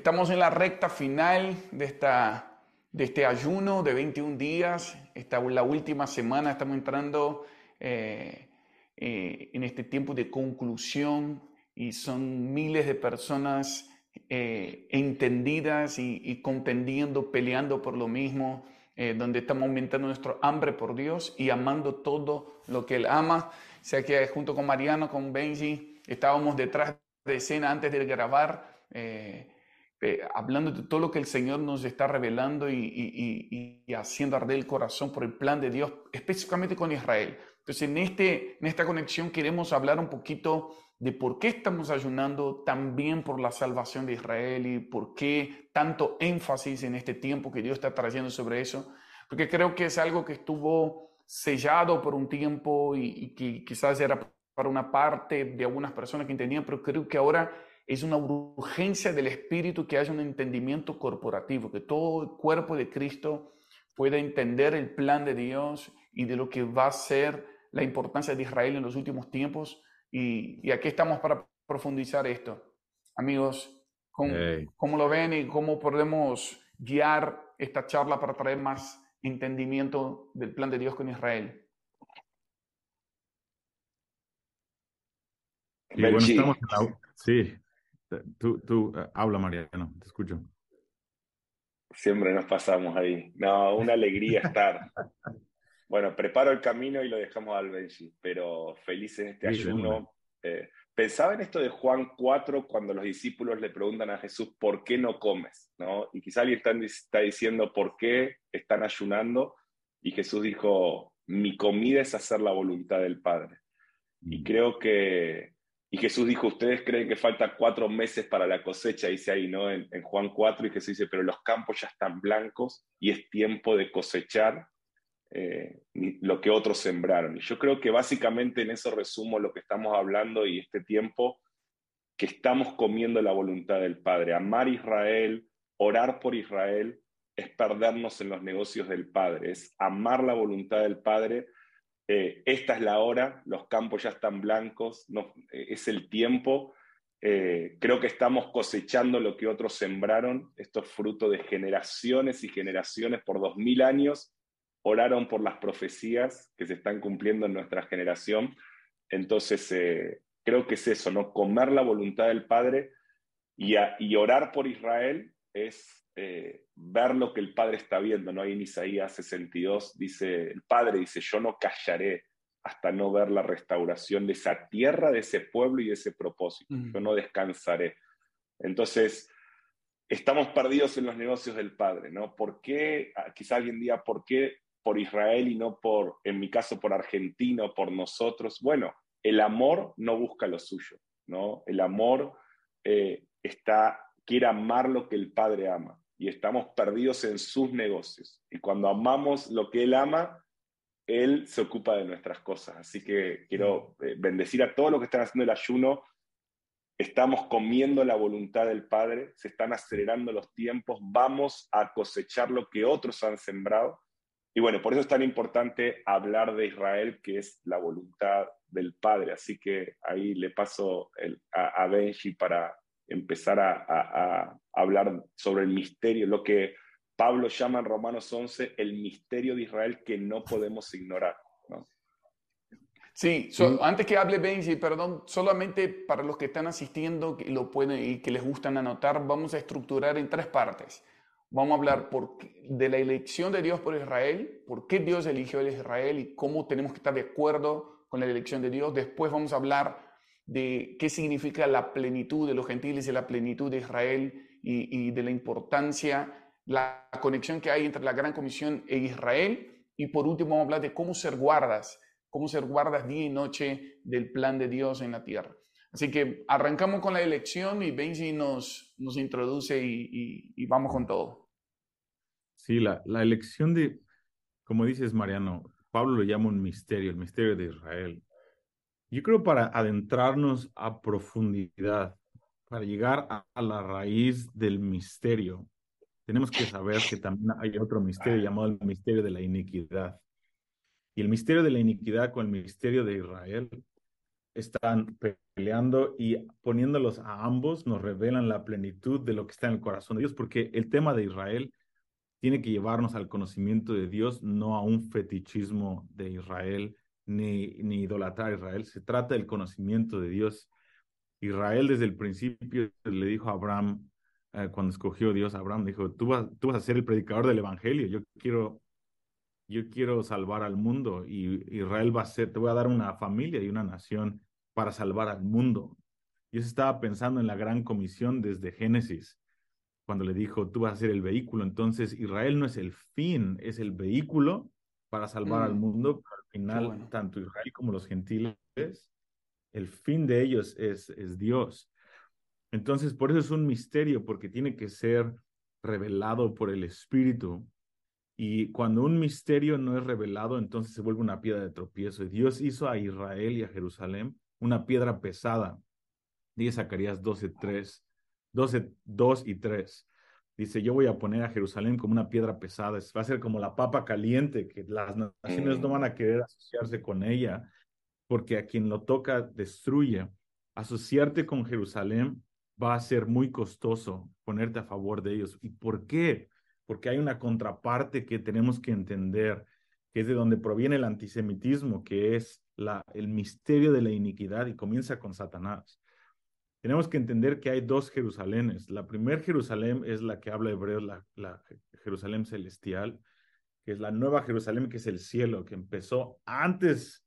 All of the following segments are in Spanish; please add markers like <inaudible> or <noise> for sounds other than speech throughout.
Estamos en la recta final de, esta, de este ayuno de 21 días. Esta la última semana, estamos entrando eh, eh, en este tiempo de conclusión y son miles de personas eh, entendidas y, y, contendiendo, peleando por lo mismo, donde estamos aumentando nuestro hambre por Dios y amando todo lo que Él ama. O sea que junto con Mariano, con Benji, estábamos detrás de escena antes de grabar. Eh, hablando de todo lo que el Señor nos está revelando y, haciendo arder el corazón por el plan de Dios, específicamente con Israel. Entonces, en, este, en esta conexión queremos hablar un poquito de por qué estamos ayunando también por la salvación de Israel y por qué tanto énfasis en este tiempo que Dios está trayendo sobre eso, porque creo que es algo que estuvo sellado por un tiempo y, y que quizás era para una parte de algunas personas que entendían, pero creo que ahora es una urgencia del Espíritu que haya un entendimiento corporativo, que todo el cuerpo de Cristo pueda entender el plan de Dios y de lo que va a ser la importancia de Israel en los últimos tiempos. Y, aquí estamos para profundizar esto. Amigos, ¿cómo, lo ven y cómo podemos guiar esta charla para traer más entendimiento del plan de Dios con Israel? Sí, Tú, tú eh, habla, Mariano, te escucho. Siempre nos pasamos ahí. No, una alegría <laughs> estar. Bueno, preparo el camino y lo dejamos al Benji, pero feliz en este ayuno. Eh, pensaba en esto de Juan 4 cuando los discípulos le preguntan a Jesús, ¿por qué no comes? ¿No? Y quizá alguien está, está diciendo, ¿por qué están ayunando? Y Jesús dijo, mi comida es hacer la voluntad del Padre. Y mm. creo que y Jesús dijo, ustedes creen que falta cuatro meses para la cosecha, dice ahí, ¿no? En, Juan 4, y Jesús dice, pero los campos ya están blancos y es tiempo de cosechar eh, lo que otros sembraron. Y yo creo que básicamente en eso resumo lo que estamos hablando y este tiempo que estamos comiendo la voluntad del Padre. Amar Israel, orar por Israel, es perdernos en los negocios del Padre, es amar la voluntad del Padre eh, esta es la hora, los campos ya están blancos, eh, es el tiempo. Eh, creo que estamos cosechando lo que otros sembraron. Esto es fruto de generaciones y generaciones por dos mil años. Oraron por las profecías que se están cumpliendo en nuestra generación. Entonces, creo que es eso, ¿no? Comer la voluntad del Padre y, y orar por Israel es eh, ver lo que el Padre está viendo, ¿no? Ahí en Isaías 62 dice, el Padre dice, yo no callaré hasta no ver la restauración de esa tierra, de ese pueblo y de ese propósito. Yo no descansaré. Entonces, estamos perdidos en los negocios del Padre, ¿no? ¿Por qué, ah, quizá alguien diga, ¿por qué por Israel y no por, en mi caso, por Argentina o por nosotros? Bueno, el amor no busca lo suyo, ¿no? El amor eh, está, quiere amar lo que el Padre ama y estamos perdidos en sus negocios. Y cuando amamos lo que Él ama, Él se ocupa de nuestras cosas. Así que quiero eh, bendecir a todos los que están haciendo el ayuno. Estamos comiendo la voluntad del Padre, se están acelerando los tiempos, vamos a cosechar lo que otros han sembrado. Y bueno, por eso es tan importante hablar de Israel, que es la voluntad del Padre. Así que ahí le paso a, a Benji para empezar a, hablar sobre el misterio, lo que Pablo llama en Romanos 11 el misterio de Israel que no podemos ignorar. Sí, antes que hable Benji, perdón, solamente para los que están asistiendo y, lo pueden, y que les gustan anotar, vamos a estructurar en tres partes. Vamos a hablar por, de la elección de Dios por Israel, por qué Dios eligió a Israel y cómo tenemos que estar de acuerdo con la elección de Dios. Después vamos a hablar de qué significa la plenitud de los gentiles y la plenitud de Israel y, de la importancia, la conexión que hay entre la Gran Comisión e Israel. Y por último vamos a hablar de cómo ser guardas, cómo ser guardas día y noche del plan de Dios en la tierra. Así que arrancamos con la elección y Benji nos, nos introduce y, y, vamos con todo. Sí, la, la elección de, como dices Mariano, Pablo lo llama un misterio, el misterio de Israel. Yo creo para adentrarnos a profundidad, para llegar a, la raíz del misterio, tenemos que saber que también hay otro misterio llamado el misterio de la iniquidad. Y el misterio de la iniquidad con el misterio de Israel están peleando y poniéndolos a ambos nos revelan la plenitud de lo que está en el corazón de Dios, porque el tema de Israel tiene que llevarnos al conocimiento de Dios, no a un fetichismo de Israel, ni, ni idolatrar a Israel. Se trata del conocimiento de Dios. Israel desde el principio le dijo a Abraham, eh, cuando escogió Dios a Abraham, dijo, tú vas, tú vas a ser el predicador del Evangelio, yo quiero, yo quiero salvar al mundo y Israel va a ser, te voy a dar una familia y una nación para salvar al mundo. Yo estaba pensando en la gran comisión desde Génesis, cuando le dijo, tú vas a ser el vehículo. Entonces, Israel no es el fin, es el vehículo para salvar al mm. mundo. Final, tanto Israel como los gentiles, el fin de ellos es, es Dios. Entonces, por eso es un misterio, porque tiene que ser revelado por el Espíritu. Y cuando un misterio no es revelado, entonces se vuelve una piedra de tropiezo. Dios hizo a Israel y a Jerusalén una piedra pesada. Dice Zacarías 12, 3. 12, 2 y 3. Dice, yo voy a poner a Jerusalén como una piedra pesada, va a ser como la papa caliente, que las naciones no van a querer asociarse con ella, porque a quien lo toca destruye. Asociarte con Jerusalén va a ser muy costoso ponerte a favor de ellos. ¿Y por qué? Porque hay una contraparte que tenemos que entender, que es de donde proviene el antisemitismo, que es la, el misterio de la iniquidad y comienza con Satanás tenemos que entender que hay dos Jerusalenes. La primera Jerusalén es la que habla hebreo, la, la Jerusalén celestial, que es la nueva Jerusalén, que es el cielo, que empezó antes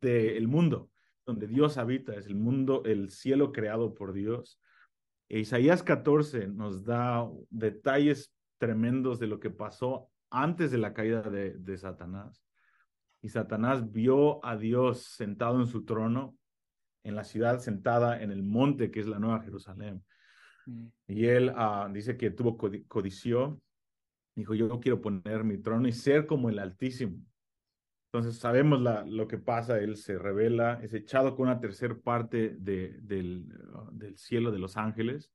del mundo, donde Dios habita, es el mundo, el cielo creado por Dios. E Isaías 14 nos da detalles tremendos de lo que pasó antes de la caída de, de Satanás. Y Satanás vio a Dios sentado en su trono en la ciudad sentada en el monte que es la Nueva Jerusalén. Mm. Y él ah, dice que tuvo codició, dijo, yo quiero poner mi trono y ser como el Altísimo. Entonces sabemos la, lo que pasa, él se revela, es echado con una tercera parte de, del, ah, del cielo de los ángeles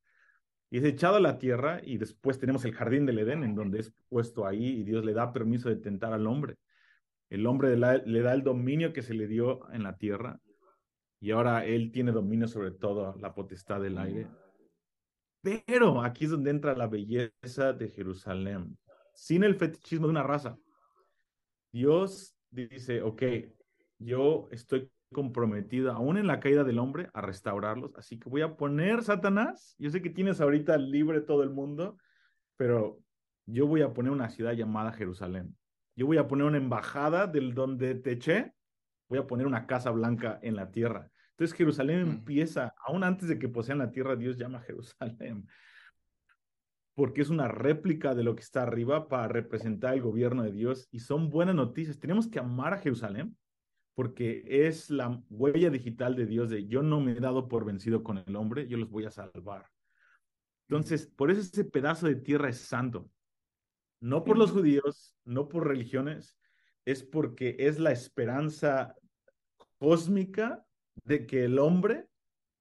y es echado a la tierra y después tenemos el jardín del Edén en donde es puesto ahí y Dios le da permiso de tentar al hombre. El hombre le da el dominio que se le dio en la tierra y ahora él tiene dominio sobre todo la potestad del aire. Pero aquí es donde entra la belleza de Jerusalén, sin el fetichismo de una raza. Dios dice, ok, yo estoy comprometido, aún en la caída del hombre, a restaurarlos, así que voy a poner Satanás, yo sé que tienes ahorita libre todo el mundo, pero yo voy a poner una ciudad llamada Jerusalén. Yo voy a poner una embajada del donde te eché voy a poner una casa blanca en la tierra. Entonces Jerusalén mm. empieza, aún antes de que posean la tierra, Dios llama a Jerusalén, <laughs> porque es una réplica de lo que está arriba para representar el gobierno de Dios y son buenas noticias. Tenemos que amar a Jerusalén porque es la huella digital de Dios de yo no me he dado por vencido con el hombre, yo los voy a salvar. Entonces, por eso ese pedazo de tierra es santo. No por los judíos, no por religiones, es porque es la esperanza cósmica de que el hombre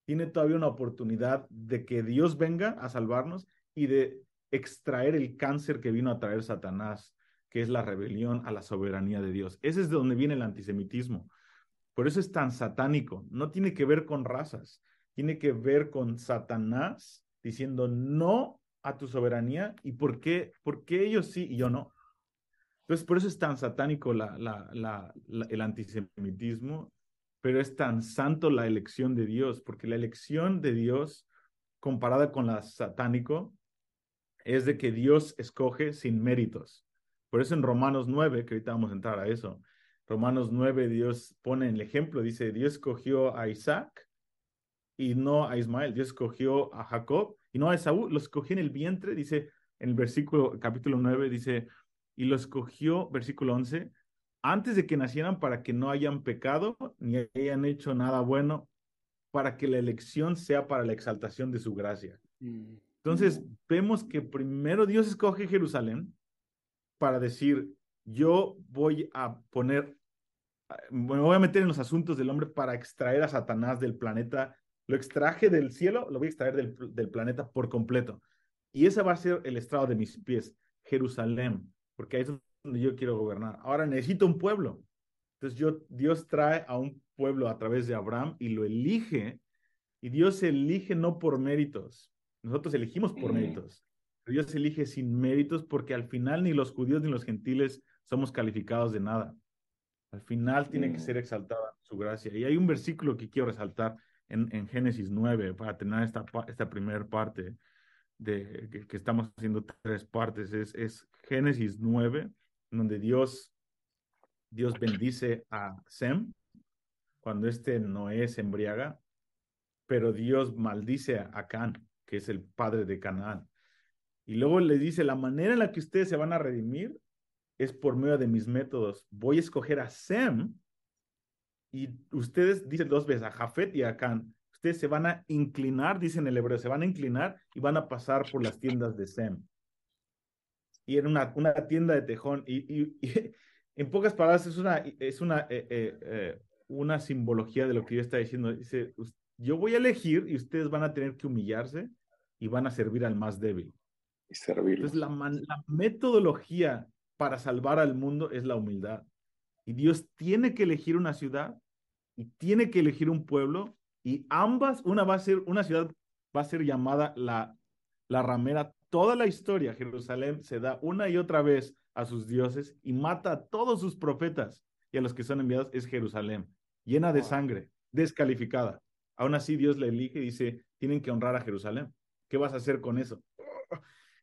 tiene todavía una oportunidad de que Dios venga a salvarnos y de extraer el cáncer que vino a traer Satanás, que es la rebelión a la soberanía de Dios. Ese es de donde viene el antisemitismo. Por eso es tan satánico. No tiene que ver con razas, tiene que ver con Satanás diciendo no a tu soberanía y por qué, por qué ellos sí y yo no. Entonces, por eso es tan satánico el antisemitismo, pero es tan santo la elección de Dios, porque la elección de Dios, comparada con la satánico, es de que Dios escoge sin méritos. Por eso en Romanos 9, que ahorita vamos a entrar a eso, Romanos 9, Dios pone el ejemplo, dice, Dios escogió a Isaac y no a Ismael, Dios escogió a Jacob y no a Esaú, lo escogió en el vientre, dice en el versículo capítulo 9, dice, y lo escogió, versículo 11, antes de que nacieran para que no hayan pecado ni hayan hecho nada bueno, para que la elección sea para la exaltación de su gracia. Mm. Entonces, vemos que primero Dios escoge Jerusalén para decir, yo voy a poner, me voy a meter en los asuntos del hombre para extraer a Satanás del planeta. Lo extraje del cielo, lo voy a extraer del, del planeta por completo. Y ese va a ser el estrado de mis pies, Jerusalén porque ahí es donde yo quiero gobernar. Ahora necesito un pueblo. Entonces yo, Dios trae a un pueblo a través de Abraham y lo elige. Y Dios elige no por méritos. Nosotros elegimos por mm. méritos. Dios elige sin méritos porque al final ni los judíos ni los gentiles somos calificados de nada. Al final tiene que mm. ser exaltada su gracia. Y hay un versículo que quiero resaltar en, en Génesis 9 para tener esta, esta primera parte de que, estamos haciendo tres partes. Es, es Génesis 9, donde Dios, Dios bendice a Sem cuando este Noé se embriaga, pero Dios maldice a Can, que es el padre de Canaán. Y luego le dice, la manera en la que ustedes se van a redimir es por medio de mis métodos. Voy a escoger a Sem y ustedes, dicen dos veces, a Jafet y a Can, ustedes se van a inclinar, dicen el hebreo, se van a inclinar y van a pasar por las tiendas de Sem. Y era una, una tienda de tejón. Y, <laughs> en pocas palabras es una, es una, eh, eh, eh, una simbología de lo que yo está diciendo. Dice, yo voy a elegir y ustedes van a tener que humillarse y van a servir al más débil. Y servir. Entonces la, la metodología para salvar al mundo es la humildad. Y Dios tiene que elegir una ciudad y tiene que elegir un pueblo y ambas, una va a ser, una ciudad va a ser llamada la, la ramera. Toda la historia, Jerusalén se da una y otra vez a sus dioses y mata a todos sus profetas y a los que son enviados es Jerusalén, llena de sangre, descalificada. Aún así Dios le elige y dice, tienen que honrar a Jerusalén. ¿Qué vas a hacer con eso?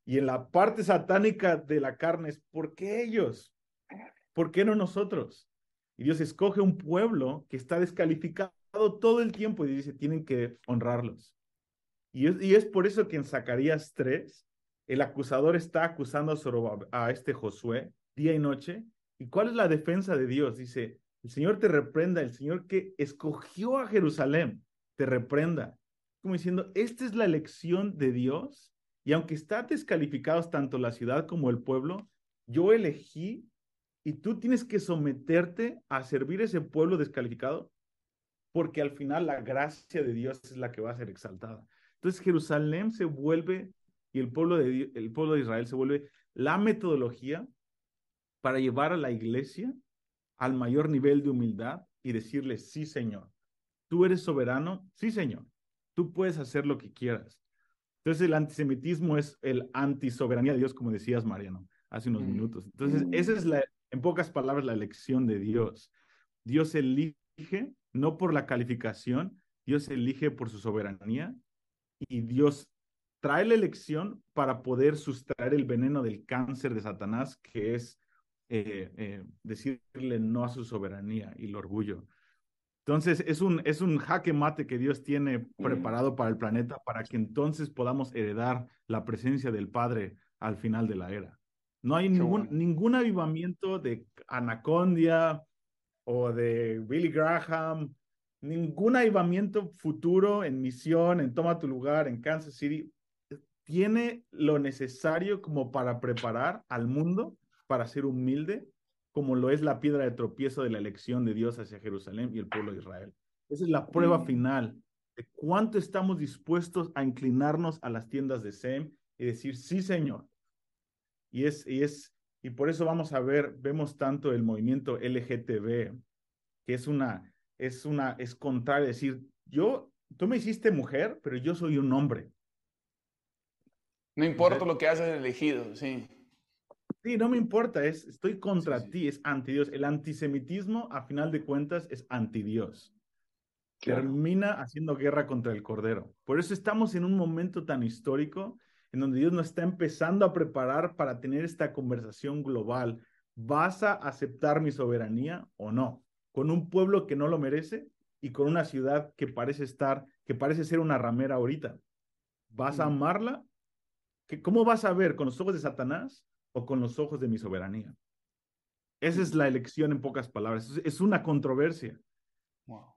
Y en la parte satánica de la carne es, ¿por qué ellos? ¿Por qué no nosotros? Y Dios escoge un pueblo que está descalificado todo el tiempo y dice, tienen que honrarlos. Y es, y es por eso que en Zacarías 3, el acusador está acusando a, a este Josué día y noche. ¿Y cuál es la defensa de Dios? Dice, el Señor te reprenda, el Señor que escogió a Jerusalén, te reprenda. Como diciendo, esta es la elección de Dios. Y aunque está descalificados tanto la ciudad como el pueblo, yo elegí y tú tienes que someterte a servir ese pueblo descalificado porque al final la gracia de Dios es la que va a ser exaltada. Entonces Jerusalén se vuelve, y el pueblo de, el pueblo de Israel se vuelve la metodología para llevar a la iglesia al mayor nivel de humildad y decirle, sí, Señor, tú eres soberano, sí, Señor, tú puedes hacer lo que quieras. Entonces el antisemitismo es el antisoberanía de Dios, como decías, Mariano, hace unos minutos. Entonces, esa es la, en pocas palabras, la elección de Dios. Dios elige no por la calificación, Dios elige por su soberanía y Dios trae la elección para poder sustraer el veneno del cáncer de Satanás, que es eh, eh, decirle no a su soberanía y el orgullo. Entonces, es un, es un jaque mate que Dios tiene preparado para el planeta para que entonces podamos heredar la presencia del Padre al final de la era. No hay ningún, ningún avivamiento de anacondia, o de Billy Graham, ningún avivamiento futuro en misión, en Toma tu lugar, en Kansas City, tiene lo necesario como para preparar al mundo para ser humilde, como lo es la piedra de tropiezo de la elección de Dios hacia Jerusalén y el pueblo de Israel. Esa es la prueba mm. final de cuánto estamos dispuestos a inclinarnos a las tiendas de Sem y decir, sí, Señor. Y es, y es y por eso vamos a ver, vemos tanto el movimiento LGTB, que es una, es una, es contrario, decir, yo, tú me hiciste mujer, pero yo soy un hombre. No importa lo que hayas elegido, sí. Sí, no me importa, es, estoy contra ti, es anti Dios. El antisemitismo, a final de cuentas, es anti Dios. Termina haciendo guerra contra el Cordero. Por eso estamos en un momento tan histórico en donde Dios nos está empezando a preparar para tener esta conversación global. ¿Vas a aceptar mi soberanía o no? Con un pueblo que no lo merece y con una ciudad que parece estar, que parece ser una ramera ahorita. ¿Vas a mm. ¿Cómo vas a ver? ¿Con los ojos de Satanás o con los ojos de mi soberanía? Esa es la elección en pocas palabras. Es una controversia. Wow.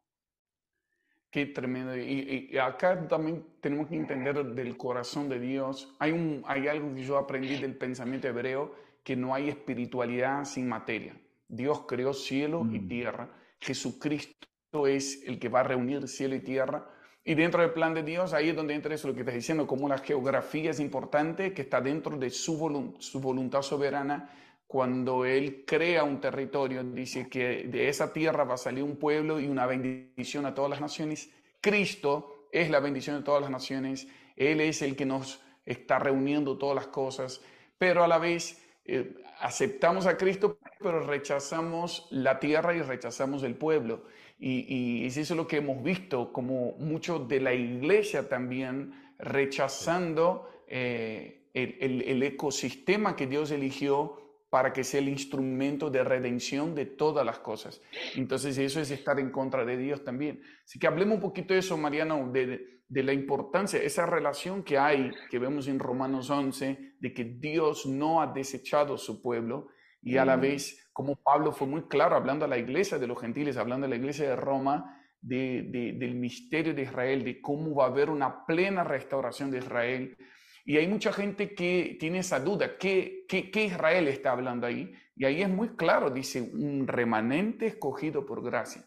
Qué tremendo. Y, acá también tenemos que entender del corazón de Dios. Hay, un, hay algo que yo aprendí del pensamiento hebreo, que no hay espiritualidad sin materia. Dios creó cielo y mm. tierra. Jesucristo es el que va a reunir cielo y tierra. Y dentro del plan de Dios, ahí es donde entra eso lo que estás diciendo, como la geografía es importante, que está dentro de su, su voluntad soberana, cuando Él crea un territorio, dice que de esa tierra va a salir un pueblo y una bendición a todas las naciones. Cristo es la bendición de todas las naciones. Él es el que nos está reuniendo todas las cosas, pero a la vez eh, aceptamos a Cristo, pero rechazamos la tierra y rechazamos el pueblo. Y, es eso lo que hemos visto, como mucho de la iglesia también rechazando eh, el, ecosistema que Dios eligió para que sea el instrumento de redención de todas las cosas. Entonces eso es estar en contra de Dios también. Así que hablemos un poquito de eso, Mariano, de, de la importancia, esa relación que hay, que vemos en Romanos 11, de que Dios no ha desechado su pueblo y a la vez, como Pablo fue muy claro hablando a la iglesia de los gentiles, hablando a la iglesia de Roma, del misterio de Israel, de cómo va a haber una plena restauración de Israel. Y hay mucha gente que tiene esa duda, ¿qué, qué, qué Israel está hablando ahí? Y ahí es muy claro, dice, un remanente escogido por gracia.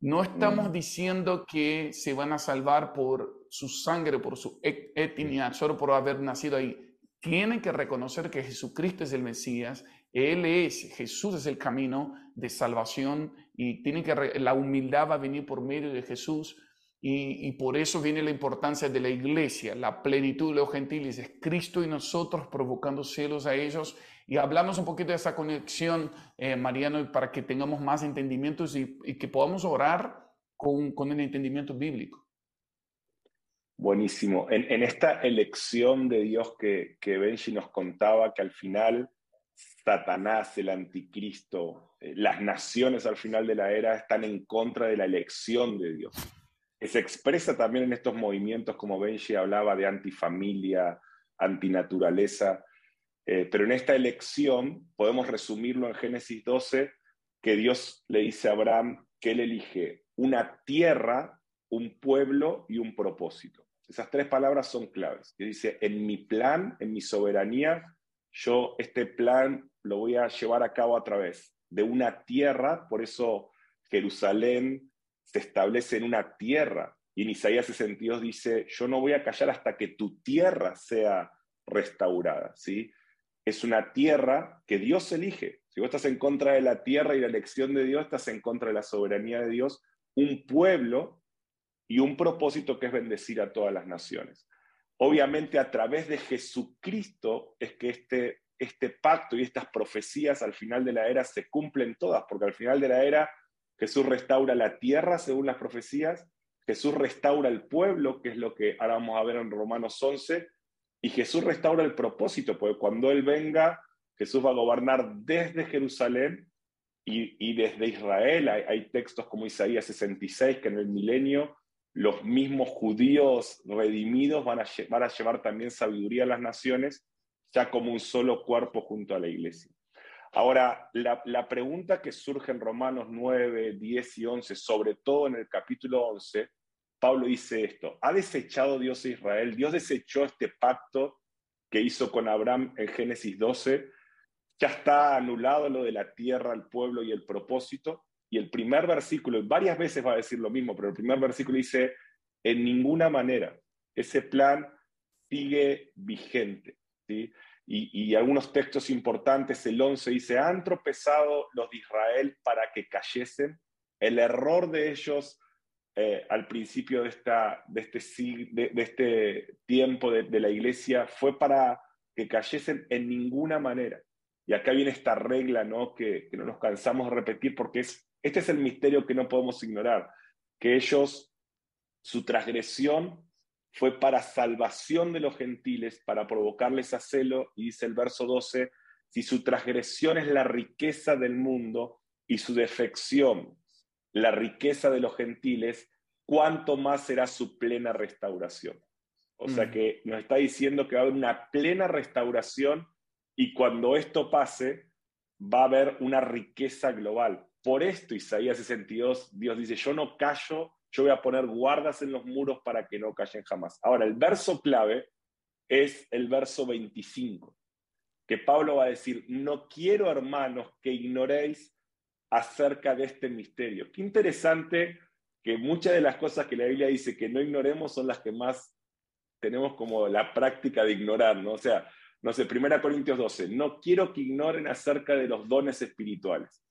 No estamos diciendo que se van a salvar por su sangre, por su etnia, solo por haber nacido ahí. Tienen que reconocer que Jesucristo es el Mesías él es, Jesús es el camino de salvación y tiene que, la humildad va a venir por medio de Jesús y, por eso viene la importancia de la iglesia, la plenitud de los gentiles, es Cristo y nosotros provocando celos a ellos. Y hablamos un poquito de esa conexión, eh, Mariano, para que tengamos más entendimientos y, que podamos orar con, con, el entendimiento bíblico. Buenísimo. En, en, esta elección de Dios que, que Benji nos contaba, que al final Satanás, el anticristo, eh, las naciones al final de la era están en contra de la elección de Dios. Se expresa también en estos movimientos, como Benji hablaba, de antifamilia, antinaturaleza. Eh, pero en esta elección podemos resumirlo en Génesis 12, que Dios le dice a Abraham que él elige una tierra, un pueblo y un propósito. Esas tres palabras son claves. Dice, en mi plan, en mi soberanía, yo este plan lo voy a llevar a cabo a través de una tierra, por eso Jerusalén se establece en una tierra. Y en Isaías 62 dice, yo no voy a callar hasta que tu tierra sea restaurada. ¿sí? Es una tierra que Dios elige. Si vos estás en contra de la tierra y la elección de Dios, estás en contra de la soberanía de Dios, un pueblo y un propósito que es bendecir a todas las naciones. Obviamente a través de Jesucristo es que este, este pacto y estas profecías al final de la era se cumplen todas, porque al final de la era Jesús restaura la tierra según las profecías, Jesús restaura el pueblo, que es lo que ahora vamos a ver en Romanos 11, y Jesús restaura el propósito, porque cuando Él venga, Jesús va a gobernar desde Jerusalén y, desde Israel. Hay, textos como Isaías 66, que en el milenio los mismos judíos redimidos van a llevar también sabiduría a las naciones, ya como un solo cuerpo junto a la iglesia. Ahora, la, la, pregunta que surge en Romanos 9, 10 y 11, sobre todo en el capítulo 11, Pablo dice esto, ¿ha desechado Dios a Israel? Dios desechó este pacto que hizo con Abraham en Génesis 12, ya está anulado lo de la tierra, el pueblo y el propósito. Y el primer versículo, y varias veces va a decir lo mismo, pero el primer versículo dice, en ninguna manera, ese plan sigue vigente. Y, y, algunos textos importantes, el 11 dice, han tropezado los de Israel para que cayesen. El error de ellos eh, al principio de, esta, de, este, de, este tiempo de, de la iglesia fue para que cayesen en ninguna manera. Y acá viene esta regla ¿no? Que, que no nos cansamos de repetir porque es este es el misterio que no podemos ignorar, que ellos, su transgresión fue para salvación de los gentiles, para provocarles a celo, y dice el verso 12, si su transgresión es la riqueza del mundo y su defección la riqueza de los gentiles, ¿cuánto más será su plena restauración? O sea mm. que nos está diciendo que va a haber una plena restauración y cuando esto pase, va a haber una riqueza global. Por esto, Isaías 62, Dios dice, yo no callo, yo voy a poner guardas en los muros para que no callen jamás. Ahora, el verso clave es el verso 25, que Pablo va a decir, no quiero, hermanos, que ignoréis acerca de este misterio. Qué interesante que muchas de las cosas que la Biblia dice que no ignoremos son las que más tenemos como la práctica de ignorar, ¿no? O sea, no sé, 1 Corintios 12, no quiero que ignoren acerca de los dones espirituales.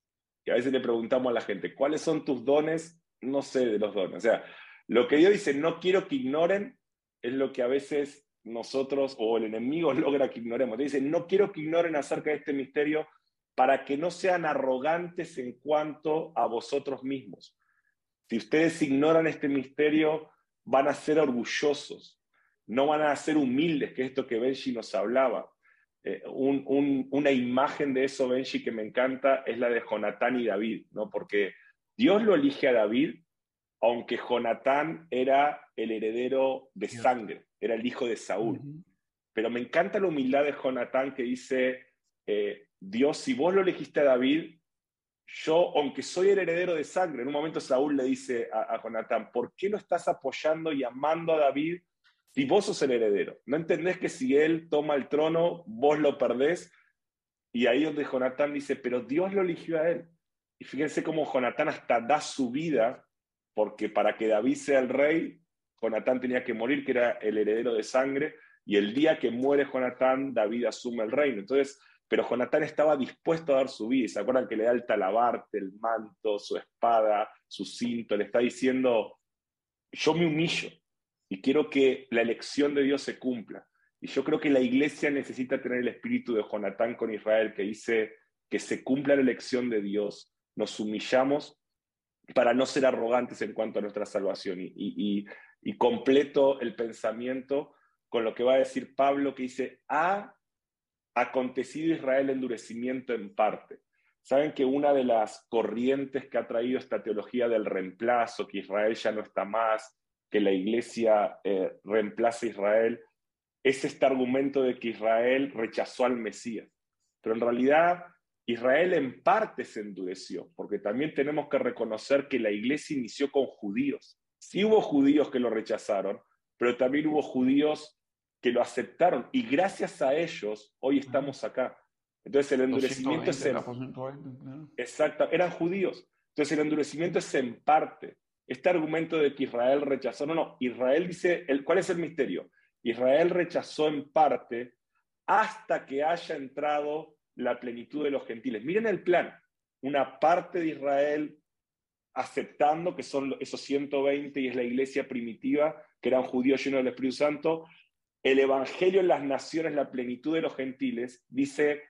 Y a veces le preguntamos a la gente, ¿cuáles son tus dones? No sé de los dones. O sea, lo que Dios dice, no quiero que ignoren, es lo que a veces nosotros o el enemigo <laughs> logra que ignoremos. Dice, no quiero que ignoren acerca de este misterio para que no sean arrogantes en cuanto a vosotros mismos. Si ustedes ignoran este misterio, van a ser orgullosos, no van a ser humildes, que es esto que Benji nos hablaba. Eh, una imagen de eso, Benji, que me encanta es la de Jonatán y David, ¿no? porque Dios lo elige a David, aunque Jonatán era el heredero de sangre, era el hijo de Saúl. Pero me encanta la humildad de Jonatán que dice, eh, Dios, si vos lo elegiste a David, yo, aunque soy el heredero de sangre, en un momento Saúl le dice a, a Jonatán, ¿por qué lo estás apoyando y amando a David si vos sos el heredero? ¿No entendés que si él toma el trono, vos lo perdés? Y ahí donde Jonatán dice, pero Dios lo eligió a él. Y fíjense cómo Jonatán hasta da su vida, porque para que David sea el rey, Jonatán tenía que morir, que era el heredero de sangre, y el día que muere Jonatán, David asume el reino. Entonces, pero Jonatán estaba dispuesto a dar su vida. ¿Se acuerdan que le da el talabarte, el manto, su espada, su cinto? Le está diciendo, yo me humillo y quiero que la elección de Dios se cumpla. Y yo creo que la iglesia necesita tener el espíritu de Jonatán con Israel, que dice que se cumpla la elección de Dios. Nos humillamos para no ser arrogantes en cuanto a nuestra salvación. Y, y completo el pensamiento con lo que va a decir Pablo, que dice, ah, acontecido Israel endurecimiento en parte. Saben que una de las corrientes que ha traído esta teología del reemplazo, que Israel ya no está más, que la iglesia eh, reemplaza a Israel, es este argumento de que Israel rechazó al Mesías. Pero en realidad Israel en parte se endureció, porque también tenemos que reconocer que la iglesia inició con judíos. Sí hubo judíos que lo rechazaron, pero también hubo judíos que lo aceptaron y gracias a ellos hoy estamos acá. Entonces el endurecimiento es en... Exacto, eran judíos. Entonces el endurecimiento es en parte. Este argumento de que Israel rechazó, no, no, Israel dice, el, ¿cuál es el misterio? Israel rechazó en parte hasta que haya entrado la plenitud de los gentiles. Miren el plan, una parte de Israel aceptando que son esos 120 y es la iglesia primitiva, que eran judíos llenos del Espíritu Santo, el Evangelio en las naciones, la plenitud de los gentiles, dice,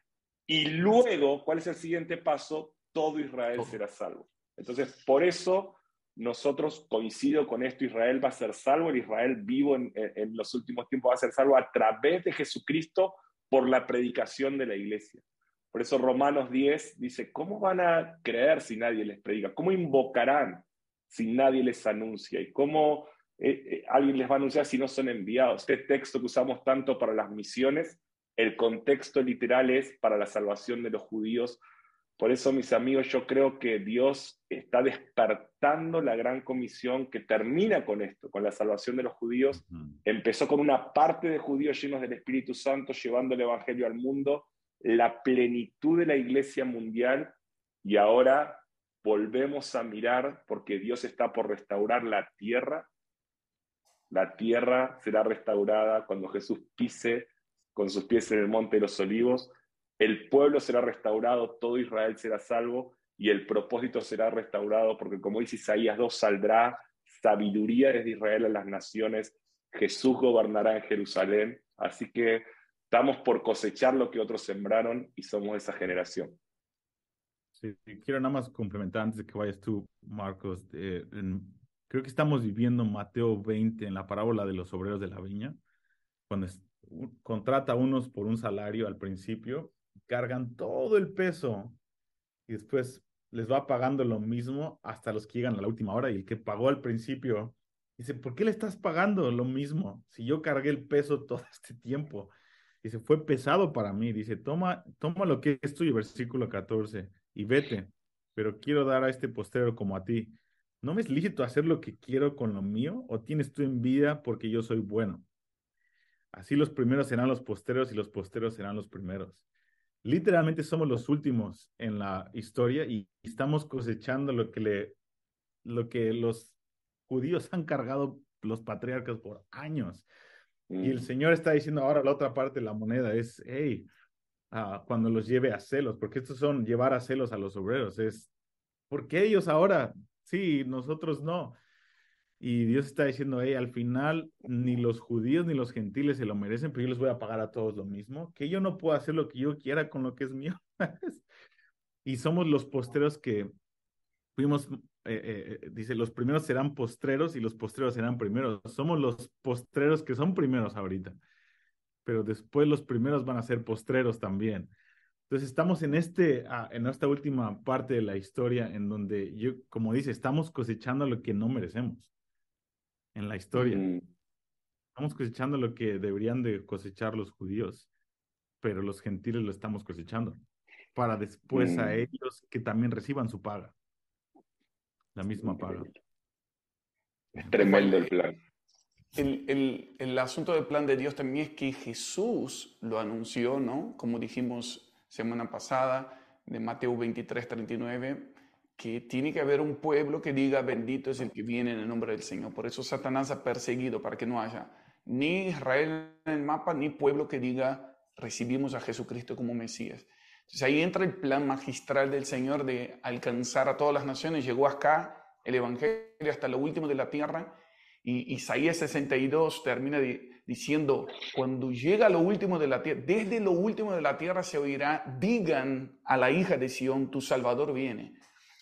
y luego, ¿cuál es el siguiente paso? Todo Israel será salvo. Entonces, por eso nosotros coincido con esto, Israel va a ser salvo, el Israel vivo en, los últimos tiempos va a ser salvo a través de Jesucristo por la predicación de la iglesia. Por eso Romanos 10 dice, ¿cómo van a creer si nadie les predica? ¿Cómo invocarán si nadie les anuncia? ¿Y cómo eh, eh, alguien les va a anunciar si no son enviados. Este texto que usamos tanto para las misiones, el contexto literal es para la salvación de los judíos. Por eso, mis amigos, yo creo que Dios está despertando la gran comisión que termina con esto, con la salvación de los judíos. Empezó con una parte de judíos llenos del Espíritu Santo, llevando el Evangelio al mundo, la plenitud de la iglesia mundial, y ahora volvemos a mirar porque Dios está por restaurar la tierra la tierra será restaurada cuando Jesús pise con sus pies en el monte de los olivos. El pueblo será restaurado, todo Israel será salvo y el propósito será restaurado porque como dice Isaías 2, saldrá sabiduría desde Israel a las naciones. Jesús gobernará en Jerusalén. Así que estamos por cosechar lo que otros sembraron y somos esa generación. Sí, quiero nada más complementar antes de que vayas tú, Marcos. Eh, Creo que estamos viviendo Mateo 20 en la parábola de los obreros de la viña, cuando contrata a unos por un salario al principio, cargan todo el peso y después les va pagando lo mismo hasta los que llegan a la última hora y el que pagó al principio dice, ¿por qué le estás pagando lo mismo si yo cargué el peso <laughs> todo este tiempo? Dice, fue pesado para mí. Dice, toma, toma lo que es tuyo, versículo 14, y vete, pero quiero dar a este postero como a ti. ¿No me es lícito hacer lo que quiero con lo mío? ¿O tienes tú envidia porque yo soy bueno? Así los primeros serán los posteros y los posteros serán los primeros. Literalmente somos los últimos en la historia y estamos cosechando lo que, le, lo que los judíos han cargado los patriarcas por años. Y el Mm. Señor está diciendo ahora la otra parte de la moneda es, hey, ah, cuando los lleve a celos, porque estos son llevar a celos a los obreros, es, porque ellos ahora, sí, nosotros no? Y Dios está diciendo, hey, al final ni los judíos ni los gentiles se lo merecen, pero yo les voy a pagar a todos lo mismo, que yo no puedo hacer lo que yo quiera con lo que es mío. <laughs> y somos los posteros que fuimos, eh, eh, dice, los primeros serán postreros y los postreros serán primeros. Somos los postreros que son primeros ahorita, pero después los primeros van a ser postreros también. Entonces estamos en, este, ah, en esta última parte de la historia en donde yo, como dice, estamos cosechando lo que no merecemos en la historia. Mm. Estamos cosechando lo que deberían de cosechar los judíos, pero los gentiles lo estamos cosechando para después a Mm. ellos que también reciban su paga, la misma paga. Es tremendo el plan. El, el, el asunto del plan de Dios también es que Jesús lo anunció, ¿no? Como dijimos semana pasada, de Mateo 23, 39, que tiene que haber un pueblo que diga, bendito es el que viene en el nombre del Señor. Por eso Satanás ha perseguido para que no haya ni Israel en el mapa, ni pueblo que diga, recibimos a Jesucristo como Mesías. Entonces ahí entra el plan magistral del Señor de alcanzar a todas las naciones. Llegó acá el Evangelio hasta lo último de la tierra. Y Isaías 62 termina di- diciendo, cuando llega lo último de la tierra, desde lo último de la tierra se oirá, digan a la hija de Sión, tu Salvador viene.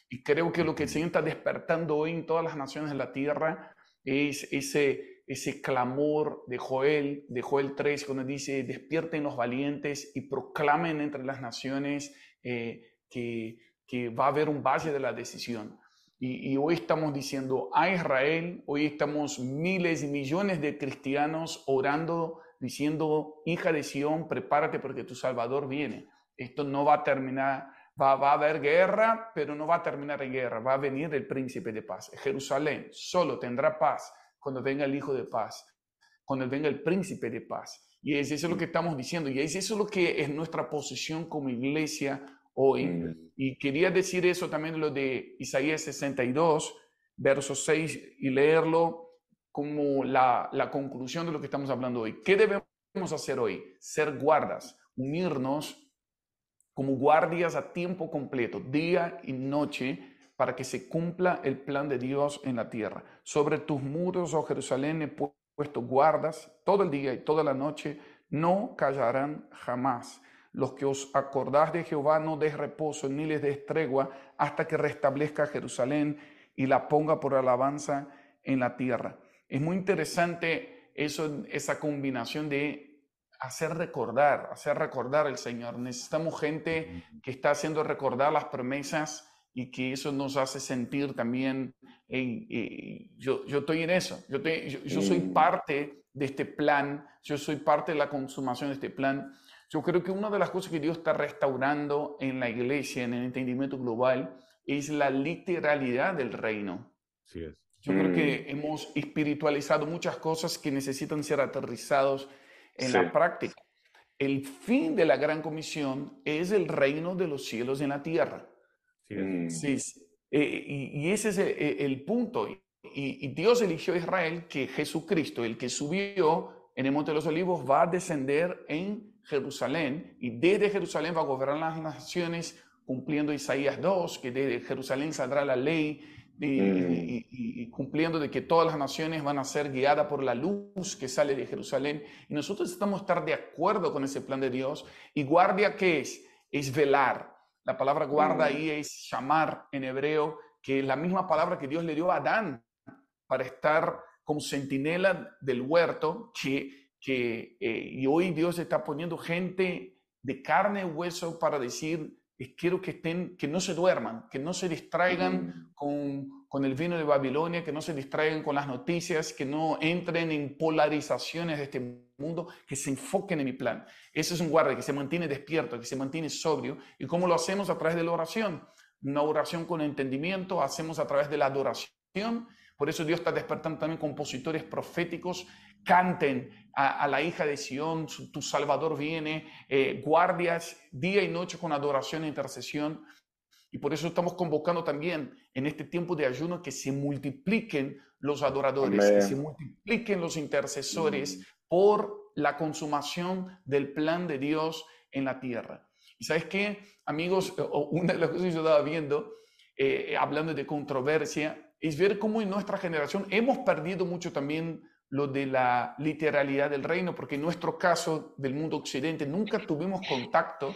Y creo que lo que el Señor está despertando hoy en todas las naciones de la tierra es ese, ese clamor de Joel, de Joel 3, cuando dice, despierten los valientes y proclamen entre las naciones eh, que, que va a haber un valle de la decisión. Y, y, hoy estamos diciendo a Israel, hoy estamos miles y millones de cristianos orando, diciendo, hija de Sión, prepárate porque tu Salvador viene. Esto no va a terminar, va, va, a haber guerra, pero no va a terminar en guerra, va a venir el príncipe de paz. Jerusalén solo tendrá paz cuando venga el Hijo de paz, cuando venga el príncipe de paz. Y es eso lo que estamos diciendo, y es eso lo que es nuestra posición como iglesia hoy. Y quería decir eso también lo de Isaías 62, verso 6, y leerlo como la, la, conclusión de lo que estamos hablando hoy. ¿Qué debemos hacer hoy? Ser guardas, unirnos como guardias a tiempo completo, día y noche, para que se cumpla el plan de Dios en la tierra. Sobre tus muros, oh Jerusalén, he puesto guardas todo el día y toda la noche, no callarán jamás los que os acordás de Jehová no des reposo ni les des tregua hasta que restablezca Jerusalén y la ponga por alabanza en la tierra. Es muy interesante eso, esa combinación de hacer recordar, hacer recordar al Señor. Necesitamos gente que está haciendo recordar las promesas y que eso nos hace sentir también, hey, hey, yo, yo estoy en eso, yo, yo, yo soy parte de este plan, yo soy parte de la consumación de este plan. Yo creo que una de las cosas que Dios está restaurando en la iglesia, en el entendimiento global, es la literalidad del reino. Sí es. Yo creo que hemos espiritualizado muchas cosas que necesitan ser aterrizados en Sí. la práctica. El fin de la gran comisión es el reino de los cielos en la tierra. Sí. Mm. Sí, sí. Eh, y, y ese es el, el punto. Y, y Dios eligió a Israel que Jesucristo, el que subió en el Monte de los Olivos, va a descender en Jerusalén y desde Jerusalén va a gobernar las naciones cumpliendo Isaías 2, que desde Jerusalén saldrá la ley y, Mm. y- cumpliendo de que todas las naciones van a ser guiadas por la luz que sale de Jerusalén. Y nosotros estamos estar de acuerdo con ese plan de Dios. Y guardia, ¿qué es? Es velar. La palabra guarda Mm. ahí es llamar en hebreo, que es la misma palabra que Dios le dio a Adán para estar como centinela del huerto, que, que eh, y hoy Dios está poniendo gente de carne y hueso para decir, quiero que estén, que no se duerman, que no se distraigan con, con el vino de Babilonia, que no se distraigan con las noticias, que no entren en polarizaciones de este mundo, que se enfoquen en mi plan. Ese es un guardia que se mantiene despierto, que se mantiene sobrio. ¿Y cómo lo hacemos? A través de la oración. Una oración con entendimiento, hacemos a través de la adoración. Por eso Dios está despertando también compositores proféticos. Canten a, a la hija de Sión, tu Salvador viene. eh, guardias día y noche con adoración e intercesión. Y por eso estamos convocando también en este tiempo de ayuno que se multipliquen los adoradores, que Amén. se multipliquen los intercesores por la consumación del plan de Dios en la tierra. Y sabes qué, amigos, <laughs> una de las cosas que yo estaba viendo, eh, hablando de controversia, es ver cómo en nuestra generación hemos perdido mucho también lo de la literalidad del reino, porque en nuestro caso del mundo occidente nunca tuvimos contacto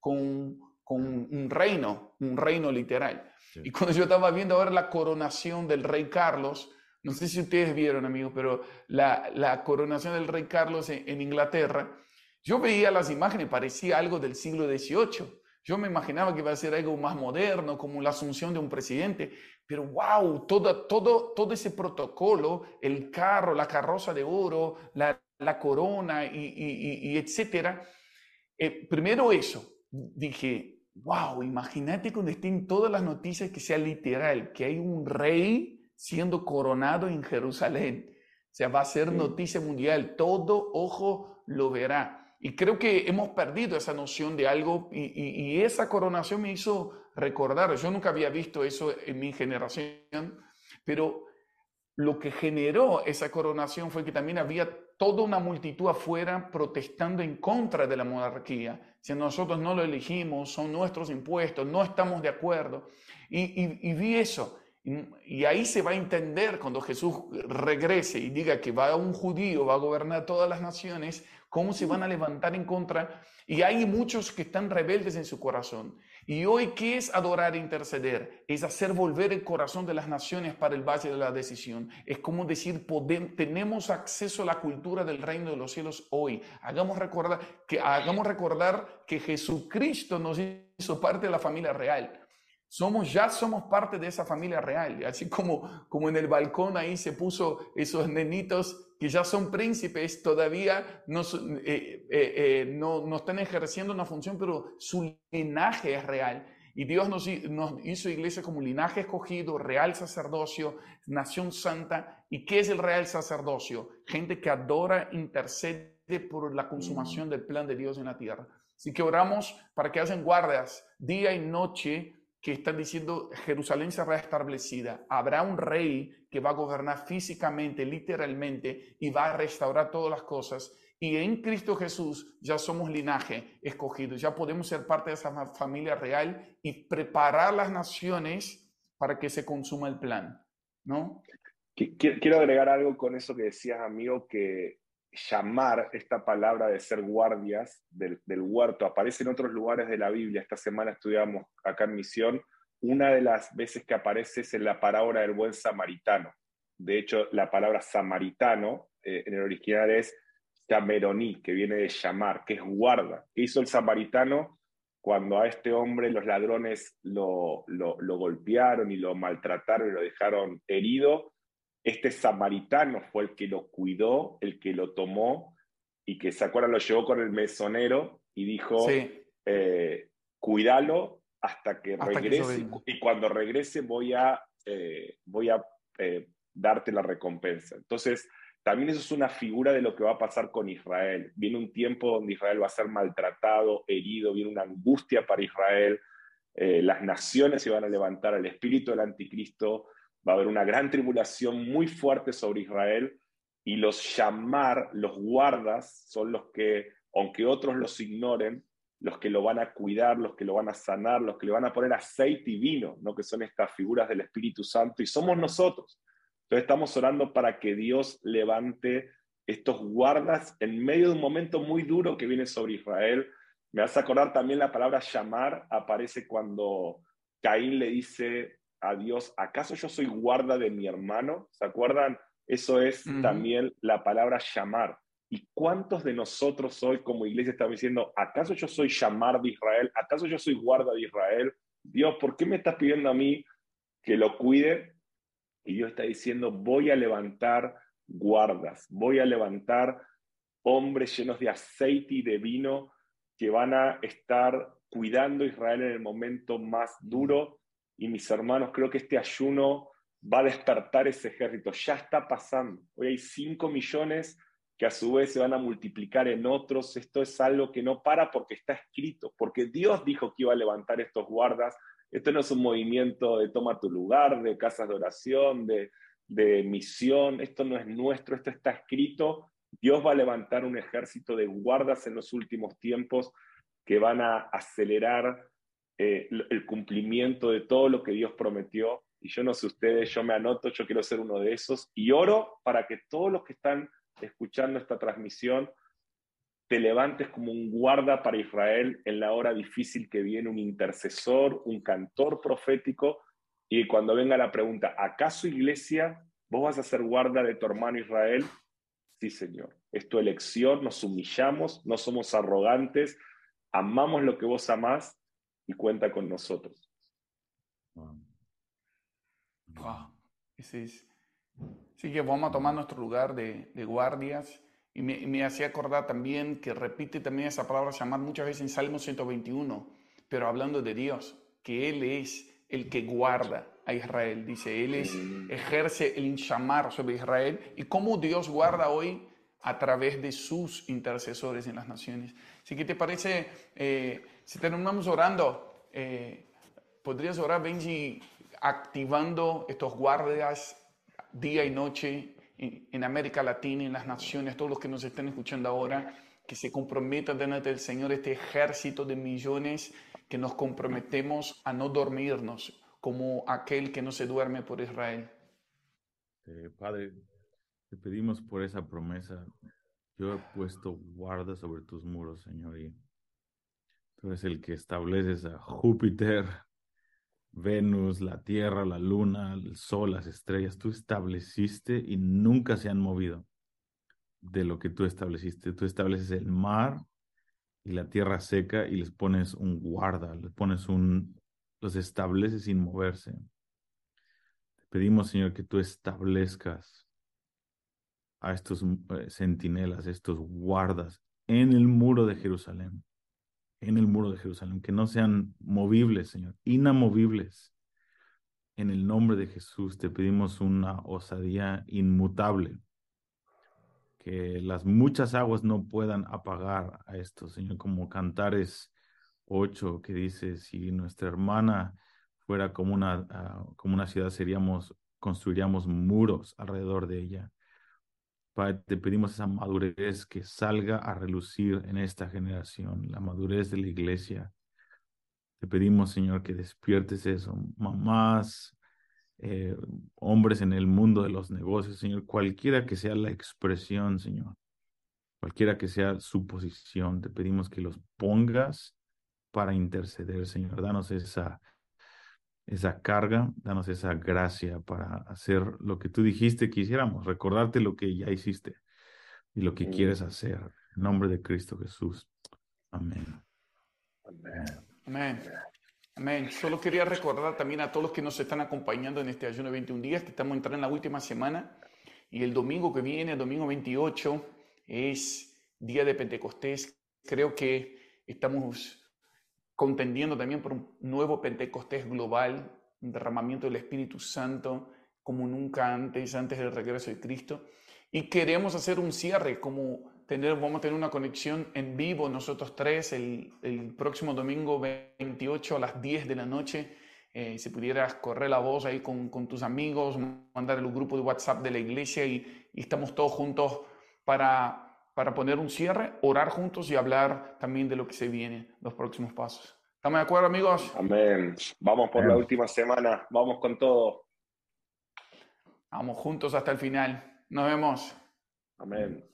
con, con un reino, un reino literal. Y cuando yo estaba viendo ahora la coronación del rey Carlos, no sé si ustedes vieron, amigos, pero la, la coronación del rey Carlos en, Inglaterra, yo veía las imágenes, parecía algo del siglo XVIII. Yo me imaginaba que iba a ser algo más moderno, como la asunción de un presidente, pero wow, todo, todo, todo ese protocolo, el carro, la carroza de oro, la, la corona y, y, y etcétera. Eh, primero eso, dije, wow, imagínate cuando estén todas las noticias que sea literal, que hay un rey siendo coronado en Jerusalén. O sea, va a ser noticia mundial, todo ojo lo verá. Y creo que hemos perdido esa noción de algo y, esa coronación me hizo recordar, yo nunca había visto eso en mi generación, pero lo que generó esa coronación fue que también había toda una multitud afuera protestando en contra de la monarquía. Si nosotros no lo elegimos, son nuestros impuestos, no estamos de acuerdo. Y, vi eso. Y, ahí se va a entender cuando Jesús regrese y diga que va a un judío, va a gobernar todas las naciones, cómo se van a levantar en contra. Y hay muchos que están rebeldes en su corazón. Y hoy, ¿qué es adorar e interceder? Es hacer volver el corazón de las naciones para el valle de la decisión. Es como decir, tenemos acceso a la cultura del reino de los cielos hoy. Hagamos recordar que, hagamos recordar que Jesucristo nos hizo parte de la familia real. Somos, ya somos parte de esa familia real. Así como, como en el balcón ahí se puso esos nenitos que ya son príncipes, todavía no, eh, eh, eh, no, no, están ejerciendo una función, pero su linaje es real. Y Dios nos, nos hizo iglesia como linaje escogido, real sacerdocio, nación santa. ¿Y qué es el real sacerdocio? Gente que adora, intercede por la consumación del plan de Dios en la tierra. Así que oramos para que hacen guardias día y noche que están diciendo Jerusalén será establecida. Habrá un rey que va a gobernar físicamente, literalmente, y va a restaurar todas las cosas. Y en Cristo Jesús ya somos linaje escogido, ya podemos ser parte de esa familia real y preparar las naciones para que se consuma el plan, ¿no? Quiero agregar algo con eso que decías, amigo, que llamar esta palabra de ser guardias del, huerto aparece en otros lugares de la Biblia. Esta semana estudiamos acá en Misión. Una de las veces que aparece es en la parábola del buen samaritano. De hecho, la palabra samaritano eh, en el original es cameroní, que viene de llamar, que es guarda. ¿Qué hizo el samaritano cuando a este hombre los ladrones lo, lo golpearon y lo maltrataron y lo dejaron herido? Este samaritano fue el que lo cuidó, el que lo tomó y que, ¿se acuerdan? Lo llevó con el mesonero y dijo, eh, cuídalo hasta que regrese y cuando regrese voy a, eh, voy a eh, darte la recompensa. Entonces, también eso es una figura de lo que va a pasar con Israel. Viene un tiempo donde Israel va a ser maltratado, herido, viene una angustia para Israel, las naciones se van a levantar, el espíritu del anticristo va a haber una gran tribulación muy fuerte sobre Israel y los llamar, los guardas, son los que, aunque otros los ignoren, los que lo van a cuidar, los que lo van a sanar, los que le van a poner aceite y vino, ¿no? que son estas figuras del Espíritu Santo, y somos nosotros. Entonces estamos orando para que Dios levante estos guardas en medio de un momento muy duro que viene sobre Israel. Me hace acordar también la palabra llamar, aparece cuando Caín le dice a Dios, ¿acaso yo soy guarda de mi hermano? ¿Se acuerdan? Eso es también la palabra llamar. ¿Y cuántos de nosotros hoy como iglesia estamos diciendo, ¿acaso yo soy llamar de Israel? ¿Acaso yo soy guarda de Israel? Dios, ¿por qué me estás pidiendo a mí que lo cuide? Y Dios está diciendo, voy a levantar guardas, voy a levantar hombres llenos de aceite y de vino que van a estar cuidando a Israel en el momento más duro y mis hermanos, creo que este ayuno va a despertar ese ejército. Ya está pasando. Hoy hay 5 millones que a su vez se van a multiplicar en otros. Esto es algo que no para porque está escrito, porque Dios dijo que iba a levantar estos guardas. Esto no es un movimiento de toma tu lugar, de casas de oración, de, de misión. Esto no es nuestro, esto está escrito Dios va a levantar un ejército de guardas en los últimos tiempos que van a acelerar eh, el cumplimiento de todo lo que Dios prometió. Y yo no sé ustedes, yo me anoto, yo quiero ser uno de esos. Y oro para que todos los que están escuchando esta transmisión te levantes como un guarda para Israel en la hora difícil que viene, un intercesor, un cantor profético. Y cuando venga la pregunta, ¿acaso iglesia, vos vas a ser guarda de tu hermano Israel? Sí, Señor. Es tu elección, nos humillamos, no somos arrogantes, amamos lo que vos amás y cuenta con nosotros. Wow. Sí, que vamos a tomar nuestro lugar de, guardias. Y me, hacía acordar también que repite también esa palabra llamar muchas veces en Salmo 121, pero hablando de Dios, que Él es el que guarda a Israel. Dice, Él es, mm. ejerce el llamar sobre Israel. Y cómo Dios guarda hoy a través de sus intercesores en las naciones. Así que te parece, eh, si terminamos orando, eh, podrías orar, Benji, activando estos guardias día y noche en, América Latina, en las naciones, todos los que nos estén escuchando ahora, que se comprometan delante del Señor este ejército de millones que nos comprometemos a no dormirnos como aquel que no se duerme por Israel. padre, te pedimos por esa promesa. Yo he puesto guarda sobre tus muros, Señor, y tú eres el que estableces a Júpiter, Venus, la Tierra, la Luna, el Sol, las estrellas. Tú estableciste y nunca se han movido de lo que tú estableciste. Tú estableces el mar y la tierra seca y les pones un guarda, les pones un, los estableces sin moverse. Te pedimos, Señor, que tú establezcas a estos eh, centinelas, estos guardas en el muro de Jerusalén, en el muro de Jerusalén, que no sean movibles, Señor, inamovibles. En el nombre de Jesús te pedimos una osadía inmutable, que las muchas aguas no puedan apagar a esto, Señor, como Cantares 8, que dice, si nuestra hermana fuera como una, ah, como una ciudad, seríamos, construiríamos muros alrededor de ella. Padre, te pedimos esa madurez que salga a relucir en esta generación, la madurez de la iglesia. Te pedimos, Señor, que despiertes eso. Mamás, eh, hombres en el mundo de los negocios, Señor, cualquiera que sea la expresión, Señor, cualquiera que sea su posición, te pedimos que los pongas para interceder, Señor. Danos esa esa carga, danos esa gracia para hacer lo que tú dijiste que hiciéramos, recordarte lo que ya hiciste y lo que quieres hacer. En nombre de Cristo Jesús. Amén. Amén. Amén. Solo quería recordar también a todos los que nos están acompañando en este ayuno de 21 días, que estamos entrando en la última semana y el domingo que viene, el domingo 28, es día de Pentecostés. Creo que estamos contendiendo también por un nuevo Pentecostés global, un derramamiento del Espíritu Santo como nunca antes, antes del regreso de Cristo. Y queremos hacer un cierre, como tener, vamos a tener una conexión en vivo nosotros tres el, el próximo domingo 28 a las 10 de la noche. Eh, si pudieras correr la voz ahí con, con, tus amigos, mandar el grupo de WhatsApp de la iglesia y, y estamos todos juntos para para poner un cierre, orar juntos y hablar también de lo que se viene, los próximos pasos. ¿Estamos de acuerdo, amigos? Amén. Vamos por la última semana. Vamos con todo. Vamos juntos hasta el final. Nos vemos. Amén.